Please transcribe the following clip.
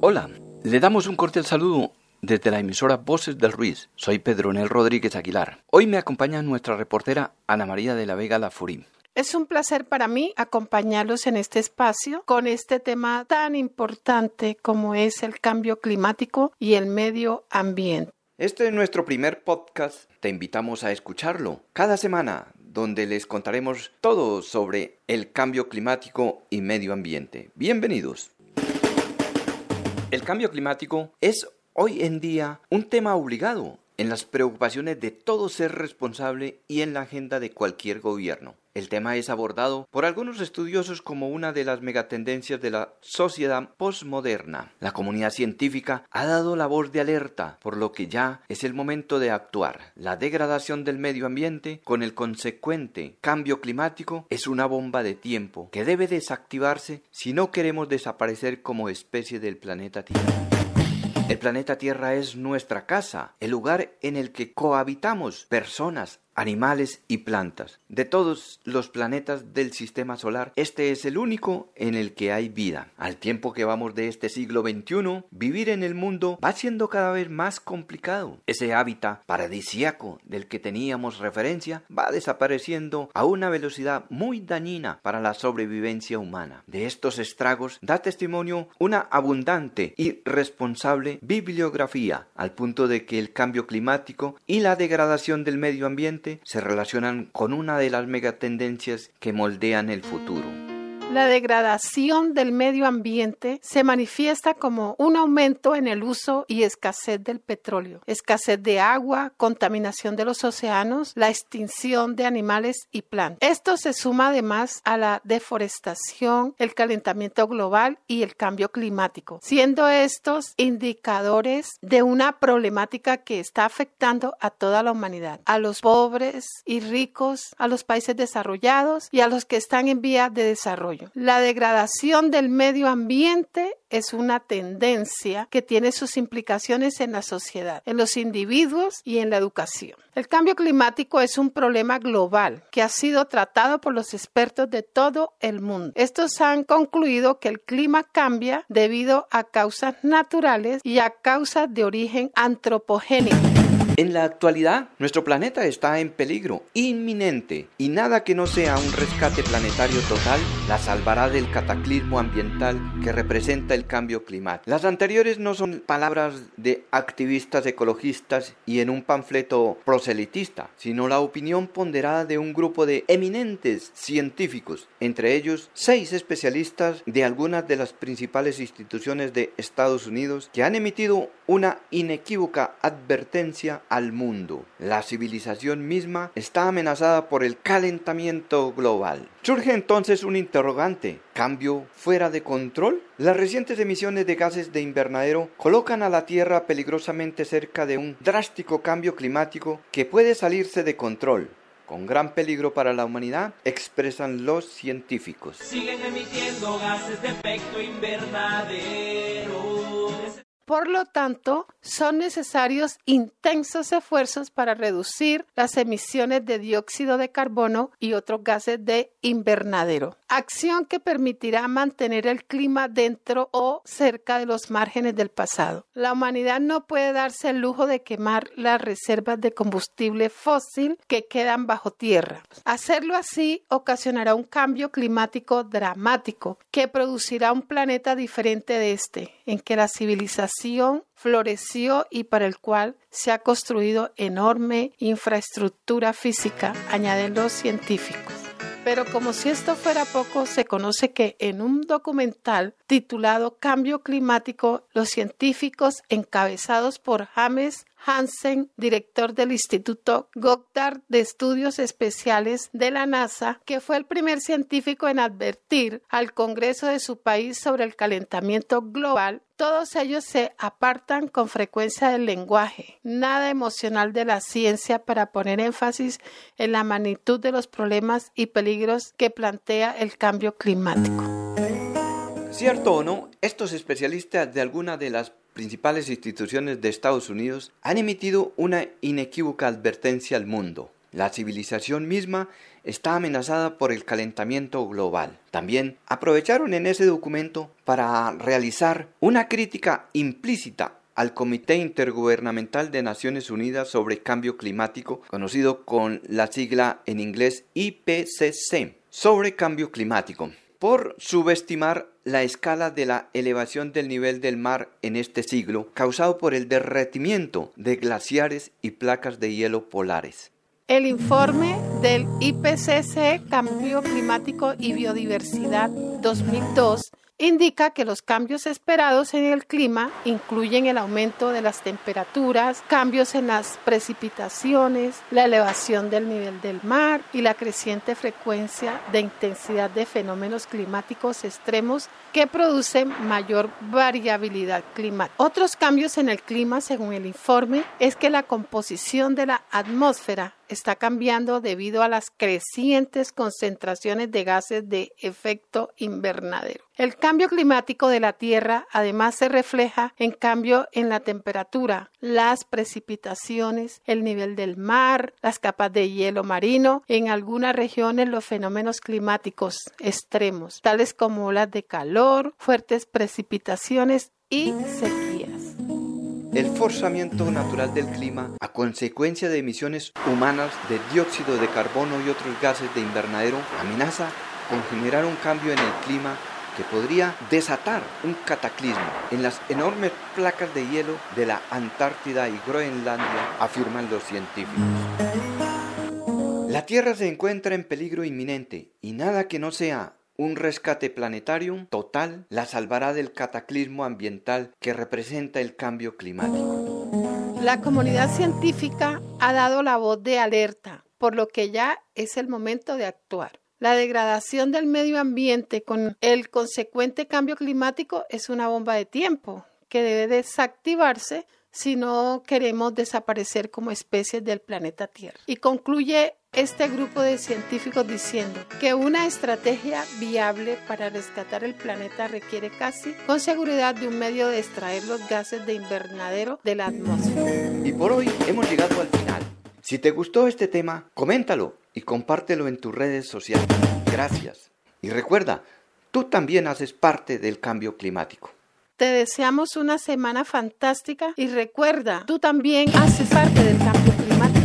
Hola, le damos un cordial saludo desde la emisora Voces del Ruiz. Soy Pedro Nel Rodríguez Aguilar. Hoy me acompaña nuestra reportera Ana María de la Vega Lafurí. Es un placer para mí acompañarlos en este espacio con este tema tan importante como es el cambio climático y el medio ambiente. Este es nuestro primer podcast. Te invitamos a escucharlo cada semana, donde les contaremos todo sobre el cambio climático y medio ambiente. Bienvenidos. El cambio climático es hoy en día un tema obligado en las preocupaciones de todo ser responsable y en la agenda de cualquier gobierno. El tema es abordado por algunos estudiosos como una de las megatendencias de la sociedad postmoderna. La comunidad científica ha dado la voz de alerta, por lo que ya es el momento de actuar. La degradación del medio ambiente con el consecuente cambio climático es una bomba de tiempo que debe desactivarse si no queremos desaparecer como especie del planeta Tierra. El planeta Tierra es nuestra casa, el lugar en el que cohabitamos personas, animales y plantas. De todos los planetas del sistema solar, este es el único en el que hay vida. Al tiempo que vamos de este siglo XXI, vivir en el mundo va siendo cada vez más complicado. Ese hábitat paradisíaco del que teníamos referencia va desapareciendo a una velocidad muy dañina para la sobrevivencia humana. De estos estragos da testimonio una abundante y responsable bibliografía, al punto de que el cambio climático y la degradación del medio ambiente se relacionan con una de las megatendencias que moldean el futuro. La degradación del medio ambiente se manifiesta como un aumento en el uso y escasez del petróleo, escasez de agua, contaminación de los océanos, la extinción de animales y plantas. Esto se suma además a la deforestación, el calentamiento global y el cambio climático, siendo estos indicadores de una problemática que está afectando a toda la humanidad, a los pobres y ricos, a los países desarrollados y a los que están en vía de desarrollo. La degradación del medio ambiente es una tendencia que tiene sus implicaciones en la sociedad, en los individuos y en la educación. El cambio climático es un problema global que ha sido tratado por los expertos de todo el mundo. Estos han concluido que el clima cambia debido a causas naturales y a causas de origen antropogénico. En la actualidad, nuestro planeta está en peligro inminente y nada que no sea un rescate planetario total la salvará del cataclismo ambiental que representa el cambio climático. Las anteriores no son palabras de activistas ecologistas y en un panfleto proselitista, sino la opinión ponderada de un grupo de eminentes científicos, entre ellos seis especialistas de algunas de las principales instituciones de Estados Unidos que han emitido una inequívoca advertencia al mundo. La civilización misma está amenazada por el calentamiento global. Surge entonces un interrogante. ¿Cambio fuera de control? Las recientes emisiones de gases de invernadero colocan a la Tierra peligrosamente cerca de un drástico cambio climático que puede salirse de control con gran peligro para la humanidad, expresan los científicos. Siguen emitiendo gases de efecto invernadero. Por lo tanto, son necesarios intensos esfuerzos para reducir las emisiones de dióxido de carbono y otros gases de invernadero. Acción que permitirá mantener el clima dentro o cerca de los márgenes del pasado. La humanidad no puede darse el lujo de quemar las reservas de combustible fósil que quedan bajo tierra. Hacerlo así ocasionará un cambio climático dramático que producirá un planeta diferente de este, en que la civilización floreció y para el cual se ha construido enorme infraestructura física, añaden los científicos. Pero como si esto fuera poco, se conoce que en un documental titulado Cambio Climático, los científicos encabezados por James Hansen, director del Instituto Goddard de Estudios Especiales de la NASA, que fue el primer científico en advertir al Congreso de su país sobre el calentamiento global todos ellos se apartan con frecuencia del lenguaje, nada emocional de la ciencia para poner énfasis en la magnitud de los problemas y peligros que plantea el cambio climático. Cierto o no, estos especialistas de alguna de las principales instituciones de Estados Unidos han emitido una inequívoca advertencia al mundo. La civilización misma está amenazada por el calentamiento global. También aprovecharon en ese documento para realizar una crítica implícita al Comité Intergubernamental de Naciones Unidas sobre Cambio Climático, conocido con la sigla en inglés IPCC, sobre cambio climático por subestimar la escala de la elevación del nivel del mar en este siglo causado por el derretimiento de glaciares y placas de hielo polares. El informe del IPCC Cambio Climático y Biodiversidad 2002 indica que los cambios esperados en el clima incluyen el aumento de las temperaturas, cambios en las precipitaciones, la elevación del nivel del mar y la creciente frecuencia de intensidad de fenómenos climáticos extremos que producen mayor variabilidad climática. Otros cambios en el clima, según el informe, es que la composición de la atmósfera está cambiando debido a las crecientes concentraciones de gases de efecto invernadero. El cambio climático de la Tierra además se refleja en cambio en la temperatura, las precipitaciones, el nivel del mar, las capas de hielo marino, en algunas regiones los fenómenos climáticos extremos, tales como olas de calor, fuertes precipitaciones y sequías. El forzamiento natural del clima a consecuencia de emisiones humanas de dióxido de carbono y otros gases de invernadero amenaza con generar un cambio en el clima que podría desatar un cataclismo en las enormes placas de hielo de la Antártida y Groenlandia, afirman los científicos. La Tierra se encuentra en peligro inminente y nada que no sea un rescate planetario total la salvará del cataclismo ambiental que representa el cambio climático. La comunidad científica ha dado la voz de alerta, por lo que ya es el momento de actuar. La degradación del medio ambiente con el consecuente cambio climático es una bomba de tiempo que debe desactivarse si no queremos desaparecer como especies del planeta Tierra. Y concluye este grupo de científicos diciendo que una estrategia viable para rescatar el planeta requiere casi con seguridad de un medio de extraer los gases de invernadero de la atmósfera. Y por hoy hemos llegado al final. Si te gustó este tema, coméntalo y compártelo en tus redes sociales. Gracias. Y recuerda, tú también haces parte del cambio climático. Te deseamos una semana fantástica y recuerda, tú también haces parte del cambio climático.